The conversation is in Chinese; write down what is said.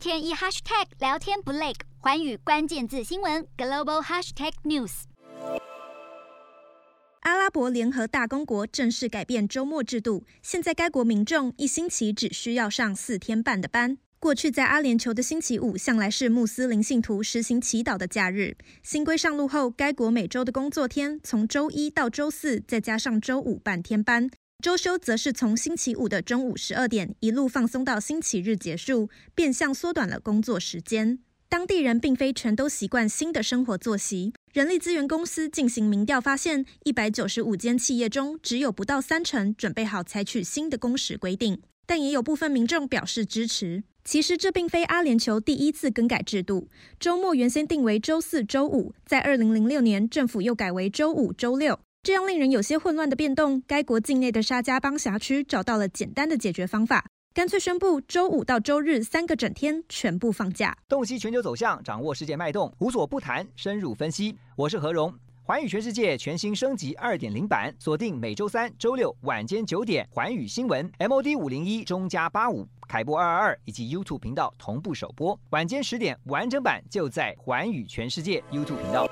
天一 hashtag 聊天不累，寰宇关键字新闻 global hashtag news。阿拉伯联合大公国正式改变周末制度，现在该国民众一星期只需要上四天半的班。过去在阿联酋的星期五向来是穆斯林信徒实行祈祷的假日。新规上路后，该国每周的工作天从周一到周四，再加上周五半天班。周休则是从星期五的中午十二点一路放松到星期日结束，变相缩短了工作时间。当地人并非全都习惯新的生活作息。人力资源公司进行民调发现，一百九十五间企业中，只有不到三成准备好采取新的工时规定。但也有部分民众表示支持。其实这并非阿联酋第一次更改制度，周末原先定为周四、周五，在二零零六年政府又改为周五、周六。这样令人有些混乱的变动，该国境内的沙加邦辖区找到了简单的解决方法，干脆宣布周五到周日三个整天全部放假。洞悉全球走向，掌握世界脉动，无所不谈，深入分析。我是何荣，环宇全世界全新升级二点零版，锁定每周三、周六晚间九点，环宇新闻 MOD 五零一中加八五凯播二二二以及 YouTube 频道同步首播，晚间十点完整版就在环宇全世界 YouTube 频道。